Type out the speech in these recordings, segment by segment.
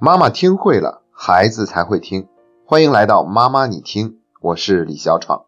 妈妈听会了，孩子才会听。欢迎来到妈妈你听，我是李小闯。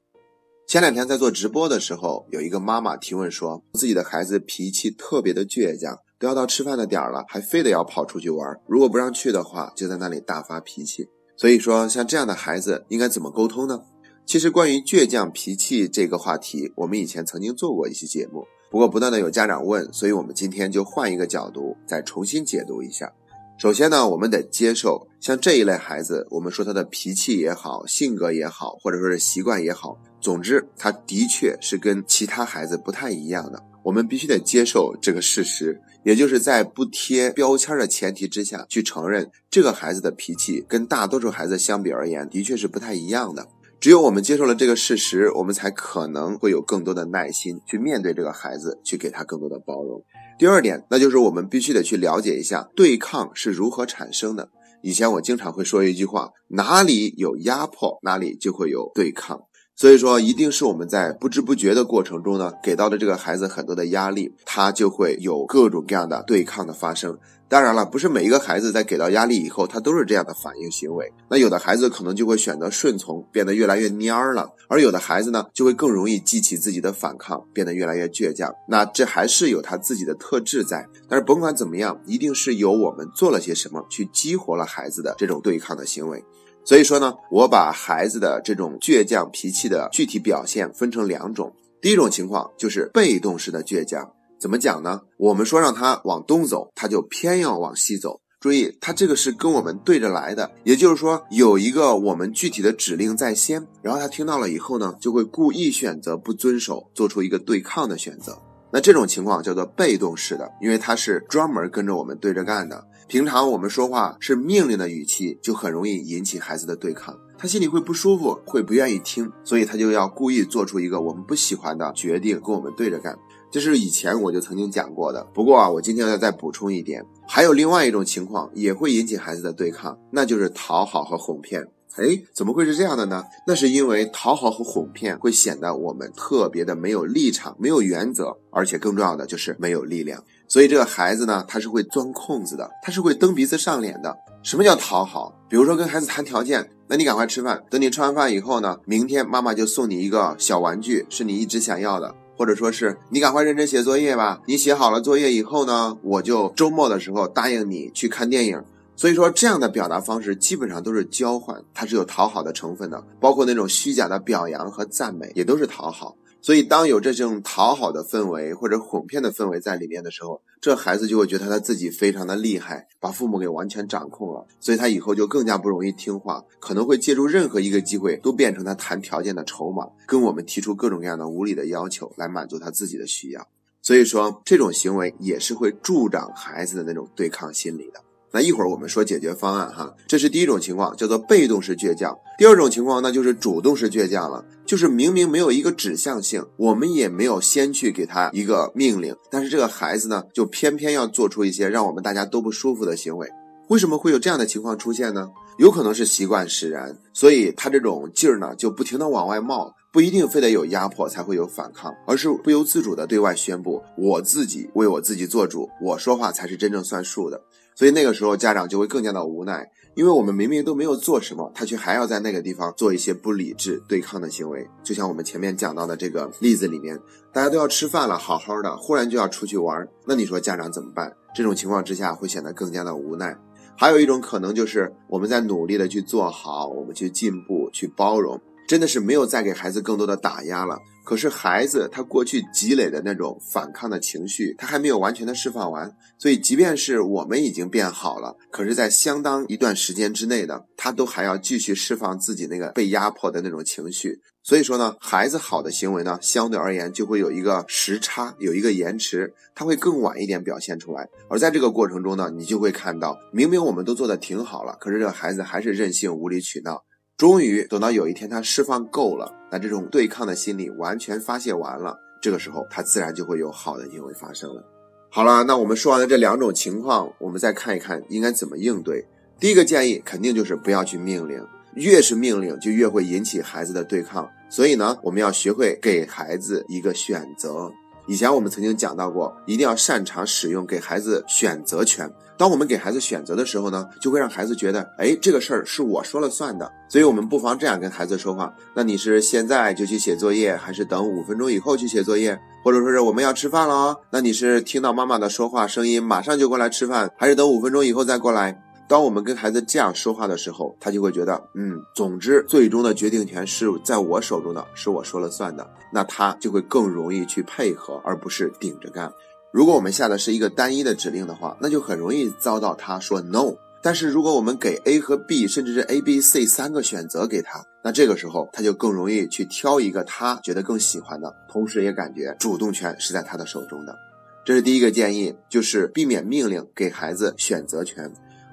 前两天在做直播的时候，有一个妈妈提问说，自己的孩子脾气特别的倔强，都要到吃饭的点了，还非得要跑出去玩，如果不让去的话，就在那里大发脾气。所以说，像这样的孩子应该怎么沟通呢？其实关于倔强脾气这个话题，我们以前曾经做过一期节目，不过不断的有家长问，所以我们今天就换一个角度，再重新解读一下。首先呢，我们得接受像这一类孩子，我们说他的脾气也好，性格也好，或者说是习惯也好，总之他的确是跟其他孩子不太一样的。我们必须得接受这个事实，也就是在不贴标签的前提之下去承认这个孩子的脾气跟大多数孩子相比而言，的确是不太一样的。只有我们接受了这个事实，我们才可能会有更多的耐心去面对这个孩子，去给他更多的包容。第二点，那就是我们必须得去了解一下对抗是如何产生的。以前我经常会说一句话：哪里有压迫，哪里就会有对抗。所以说，一定是我们在不知不觉的过程中呢，给到的这个孩子很多的压力，他就会有各种各样的对抗的发生。当然了，不是每一个孩子在给到压力以后，他都是这样的反应行为。那有的孩子可能就会选择顺从，变得越来越蔫儿了；而有的孩子呢，就会更容易激起自己的反抗，变得越来越倔强。那这还是有他自己的特质在。但是甭管怎么样，一定是有我们做了些什么去激活了孩子的这种对抗的行为。所以说呢，我把孩子的这种倔强脾气的具体表现分成两种。第一种情况就是被动式的倔强。怎么讲呢？我们说让他往东走，他就偏要往西走。注意，他这个是跟我们对着来的，也就是说有一个我们具体的指令在先，然后他听到了以后呢，就会故意选择不遵守，做出一个对抗的选择。那这种情况叫做被动式的，因为他是专门跟着我们对着干的。平常我们说话是命令的语气，就很容易引起孩子的对抗，他心里会不舒服，会不愿意听，所以他就要故意做出一个我们不喜欢的决定，跟我们对着干。这是以前我就曾经讲过的，不过啊，我今天要再补充一点，还有另外一种情况也会引起孩子的对抗，那就是讨好和哄骗。哎，怎么会是这样的呢？那是因为讨好和哄骗会显得我们特别的没有立场、没有原则，而且更重要的就是没有力量。所以这个孩子呢，他是会钻空子的，他是会蹬鼻子上脸的。什么叫讨好？比如说跟孩子谈条件，那你赶快吃饭，等你吃完饭以后呢，明天妈妈就送你一个小玩具，是你一直想要的。或者说是你赶快认真写作业吧，你写好了作业以后呢，我就周末的时候答应你去看电影。所以说这样的表达方式基本上都是交换，它是有讨好的成分的，包括那种虚假的表扬和赞美也都是讨好。所以，当有这种讨好的氛围或者哄骗的氛围在里面的时候，这孩子就会觉得他自己非常的厉害，把父母给完全掌控了，所以他以后就更加不容易听话，可能会借助任何一个机会都变成他谈条件的筹码，跟我们提出各种各样的无理的要求来满足他自己的需要。所以说，这种行为也是会助长孩子的那种对抗心理的。那一会儿我们说解决方案哈，这是第一种情况，叫做被动式倔强。第二种情况那就是主动式倔强了，就是明明没有一个指向性，我们也没有先去给他一个命令，但是这个孩子呢，就偏偏要做出一些让我们大家都不舒服的行为。为什么会有这样的情况出现呢？有可能是习惯使然，所以他这种劲儿呢，就不停的往外冒。不一定非得有压迫才会有反抗，而是不由自主的对外宣布我自己为我自己做主，我说话才是真正算数的。所以那个时候家长就会更加的无奈，因为我们明明都没有做什么，他却还要在那个地方做一些不理智对抗的行为。就像我们前面讲到的这个例子里面，大家都要吃饭了，好好的，忽然就要出去玩，那你说家长怎么办？这种情况之下会显得更加的无奈。还有一种可能就是我们在努力的去做好，我们去进步，去包容。真的是没有再给孩子更多的打压了。可是孩子他过去积累的那种反抗的情绪，他还没有完全的释放完。所以，即便是我们已经变好了，可是，在相当一段时间之内呢，他都还要继续释放自己那个被压迫的那种情绪。所以说呢，孩子好的行为呢，相对而言就会有一个时差，有一个延迟，他会更晚一点表现出来。而在这个过程中呢，你就会看到，明明我们都做的挺好了，可是这个孩子还是任性、无理取闹。终于等到有一天他释放够了，那这种对抗的心理完全发泄完了，这个时候他自然就会有好的行为发生了。好了，那我们说完了这两种情况，我们再看一看应该怎么应对。第一个建议肯定就是不要去命令，越是命令就越会引起孩子的对抗。所以呢，我们要学会给孩子一个选择。以前我们曾经讲到过，一定要擅长使用给孩子选择权。当我们给孩子选择的时候呢，就会让孩子觉得，哎，这个事儿是我说了算的。所以，我们不妨这样跟孩子说话：那你是现在就去写作业，还是等五分钟以后去写作业？或者说是我们要吃饭了，那你是听到妈妈的说话声音马上就过来吃饭，还是等五分钟以后再过来？当我们跟孩子这样说话的时候，他就会觉得，嗯，总之最终的决定权是在我手中的，是我说了算的。那他就会更容易去配合，而不是顶着干。如果我们下的是一个单一的指令的话，那就很容易遭到他说 no。但是如果我们给 A 和 B，甚至是 A、B、C 三个选择给他，那这个时候他就更容易去挑一个他觉得更喜欢的，同时也感觉主动权是在他的手中的。这是第一个建议，就是避免命令，给孩子选择权。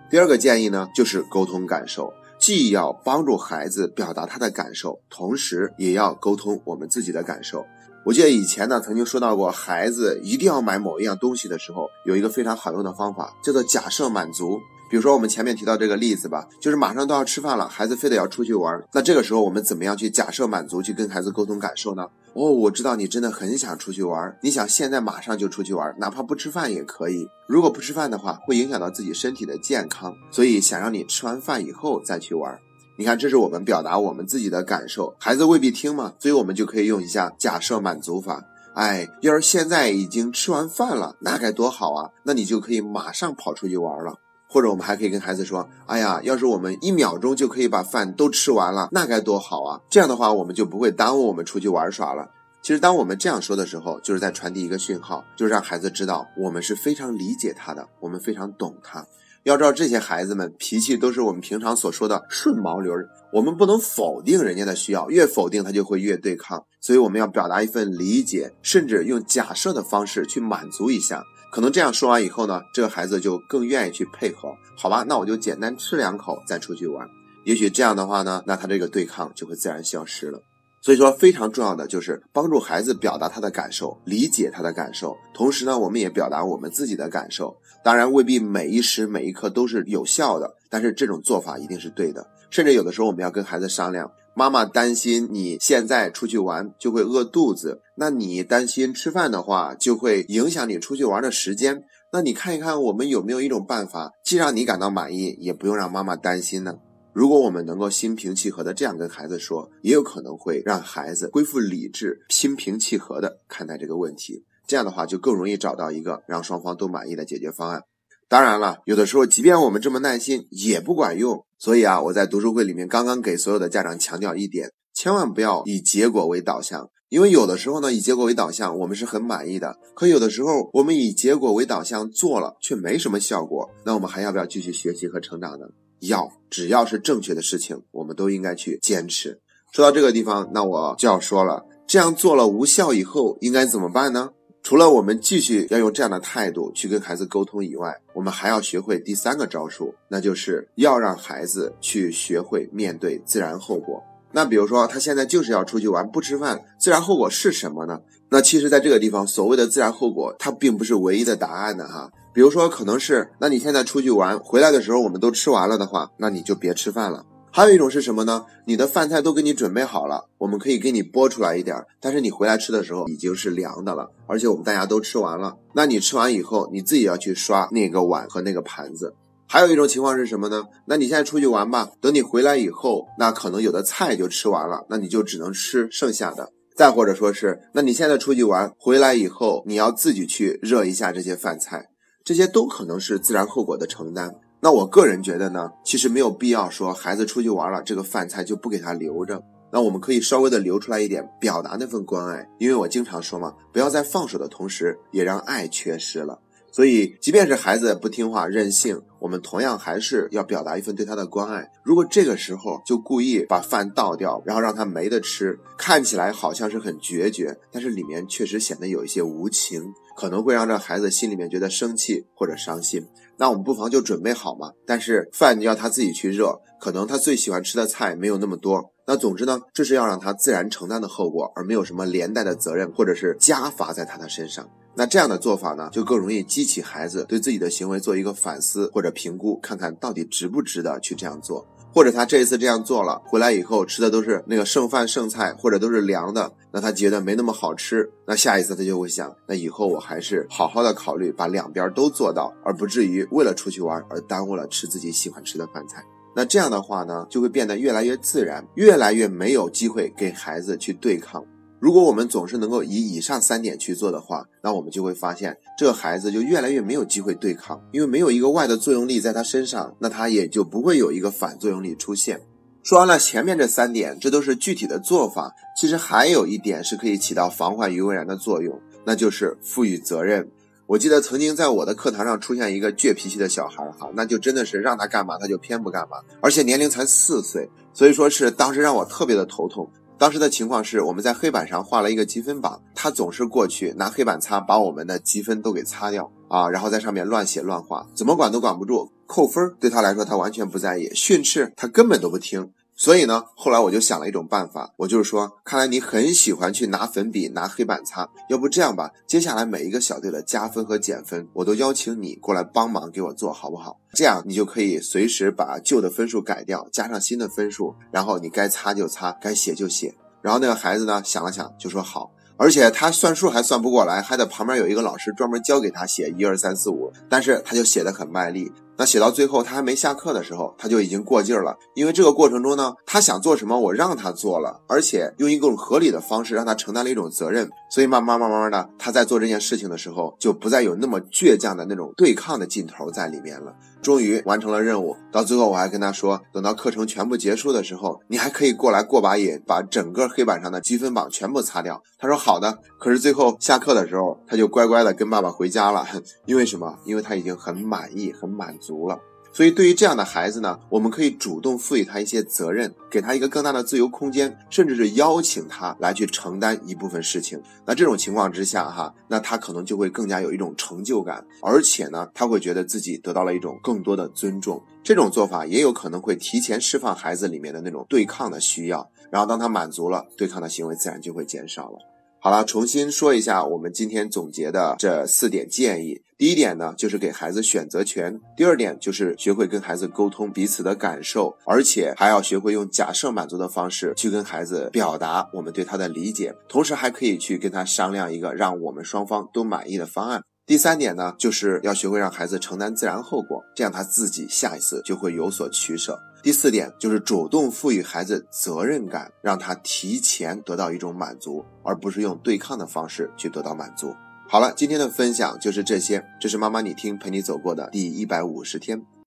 第二个建议呢，就是沟通感受，既要帮助孩子表达他的感受，同时也要沟通我们自己的感受。我记得以前呢，曾经说到过，孩子一定要买某一样东西的时候，有一个非常好用的方法，叫做假设满足。比如说我们前面提到这个例子吧，就是马上都要吃饭了，孩子非得要出去玩，那这个时候我们怎么样去假设满足，去跟孩子沟通感受呢？哦，我知道你真的很想出去玩，你想现在马上就出去玩，哪怕不吃饭也可以。如果不吃饭的话，会影响到自己身体的健康，所以想让你吃完饭以后再去玩。你看，这是我们表达我们自己的感受，孩子未必听嘛，所以我们就可以用一下假设满足法。哎，要是现在已经吃完饭了，那该多好啊！那你就可以马上跑出去玩了。或者我们还可以跟孩子说：“哎呀，要是我们一秒钟就可以把饭都吃完了，那该多好啊！”这样的话，我们就不会耽误我们出去玩耍了。其实，当我们这样说的时候，就是在传递一个讯号，就是让孩子知道我们是非常理解他的，我们非常懂他。要知道，这些孩子们脾气都是我们平常所说的顺毛驴儿。我们不能否定人家的需要，越否定他就会越对抗。所以，我们要表达一份理解，甚至用假设的方式去满足一下。可能这样说完以后呢，这个孩子就更愿意去配合。好吧，那我就简单吃两口再出去玩。也许这样的话呢，那他这个对抗就会自然消失了。所以说，非常重要的就是帮助孩子表达他的感受，理解他的感受，同时呢，我们也表达我们自己的感受。当然，未必每一时每一刻都是有效的，但是这种做法一定是对的。甚至有的时候，我们要跟孩子商量：妈妈担心你现在出去玩就会饿肚子，那你担心吃饭的话就会影响你出去玩的时间。那你看一看，我们有没有一种办法，既让你感到满意，也不用让妈妈担心呢？如果我们能够心平气和的这样跟孩子说，也有可能会让孩子恢复理智，心平气和的看待这个问题。这样的话，就更容易找到一个让双方都满意的解决方案。当然了，有的时候即便我们这么耐心，也不管用。所以啊，我在读书会里面刚刚给所有的家长强调一点：千万不要以结果为导向。因为有的时候呢，以结果为导向，我们是很满意的；可有的时候，我们以结果为导向做了，却没什么效果。那我们还要不要继续学习和成长呢？要，只要是正确的事情，我们都应该去坚持。说到这个地方，那我就要说了，这样做了无效以后，应该怎么办呢？除了我们继续要用这样的态度去跟孩子沟通以外，我们还要学会第三个招数，那就是要让孩子去学会面对自然后果。那比如说，他现在就是要出去玩，不吃饭，自然后果是什么呢？那其实，在这个地方，所谓的自然后果，它并不是唯一的答案的哈。比如说，可能是，那你现在出去玩回来的时候，我们都吃完了的话，那你就别吃饭了。还有一种是什么呢？你的饭菜都给你准备好了，我们可以给你拨出来一点，但是你回来吃的时候已经是凉的了，而且我们大家都吃完了。那你吃完以后，你自己要去刷那个碗和那个盘子。还有一种情况是什么呢？那你现在出去玩吧，等你回来以后，那可能有的菜就吃完了，那你就只能吃剩下的。再或者说是，那你现在出去玩回来以后，你要自己去热一下这些饭菜。这些都可能是自然后果的承担。那我个人觉得呢，其实没有必要说孩子出去玩了，这个饭菜就不给他留着。那我们可以稍微的留出来一点，表达那份关爱。因为我经常说嘛，不要在放手的同时，也让爱缺失了。所以，即便是孩子不听话、任性，我们同样还是要表达一份对他的关爱。如果这个时候就故意把饭倒掉，然后让他没得吃，看起来好像是很决绝，但是里面确实显得有一些无情。可能会让这孩子心里面觉得生气或者伤心，那我们不妨就准备好嘛。但是饭要他自己去热，可能他最喜欢吃的菜没有那么多。那总之呢，这是要让他自然承担的后果，而没有什么连带的责任或者是加罚在他的身上。那这样的做法呢，就更容易激起孩子对自己的行为做一个反思或者评估，看看到底值不值得去这样做。或者他这一次这样做了，回来以后吃的都是那个剩饭剩菜，或者都是凉的，那他觉得没那么好吃，那下一次他就会想，那以后我还是好好的考虑把两边都做到，而不至于为了出去玩而耽误了吃自己喜欢吃的饭菜。那这样的话呢，就会变得越来越自然，越来越没有机会给孩子去对抗。如果我们总是能够以以上三点去做的话，那我们就会发现，这个孩子就越来越没有机会对抗，因为没有一个外的作用力在他身上，那他也就不会有一个反作用力出现。说完了前面这三点，这都是具体的做法。其实还有一点是可以起到防患于未然的作用，那就是赋予责任。我记得曾经在我的课堂上出现一个倔脾气的小孩，哈，那就真的是让他干嘛他就偏不干嘛，而且年龄才四岁，所以说是当时让我特别的头痛。当时的情况是，我们在黑板上画了一个积分榜，他总是过去拿黑板擦把我们的积分都给擦掉啊，然后在上面乱写乱画，怎么管都管不住，扣分对他来说他完全不在意，训斥他根本都不听。所以呢，后来我就想了一种办法，我就是说，看来你很喜欢去拿粉笔、拿黑板擦，要不这样吧，接下来每一个小队的加分和减分，我都邀请你过来帮忙给我做好不好？这样你就可以随时把旧的分数改掉，加上新的分数，然后你该擦就擦，该写就写。然后那个孩子呢，想了想就说好，而且他算数还算不过来，还得旁边有一个老师专门教给他写一二三四五，但是他就写的很卖力。那写到最后，他还没下课的时候，他就已经过劲儿了。因为这个过程中呢，他想做什么，我让他做了，而且用一种合理的方式让他承担了一种责任。所以慢慢慢慢的，他在做这件事情的时候，就不再有那么倔强的那种对抗的劲头在里面了。终于完成了任务，到最后我还跟他说，等到课程全部结束的时候，你还可以过来过把瘾，把整个黑板上的积分榜全部擦掉。他说好的。可是最后下课的时候，他就乖乖的跟爸爸回家了。因为什么？因为他已经很满意、很满足足了。所以对于这样的孩子呢，我们可以主动赋予他一些责任，给他一个更大的自由空间，甚至是邀请他来去承担一部分事情。那这种情况之下，哈，那他可能就会更加有一种成就感，而且呢，他会觉得自己得到了一种更多的尊重。这种做法也有可能会提前释放孩子里面的那种对抗的需要，然后当他满足了，对抗的行为自然就会减少了。好了，重新说一下我们今天总结的这四点建议。第一点呢，就是给孩子选择权；第二点就是学会跟孩子沟通彼此的感受，而且还要学会用假设满足的方式去跟孩子表达我们对他的理解，同时还可以去跟他商量一个让我们双方都满意的方案。第三点呢，就是要学会让孩子承担自然后果，这样他自己下一次就会有所取舍。第四点就是主动赋予孩子责任感，让他提前得到一种满足，而不是用对抗的方式去得到满足。好了，今天的分享就是这些，这是妈妈你听陪你走过的第一百五十天。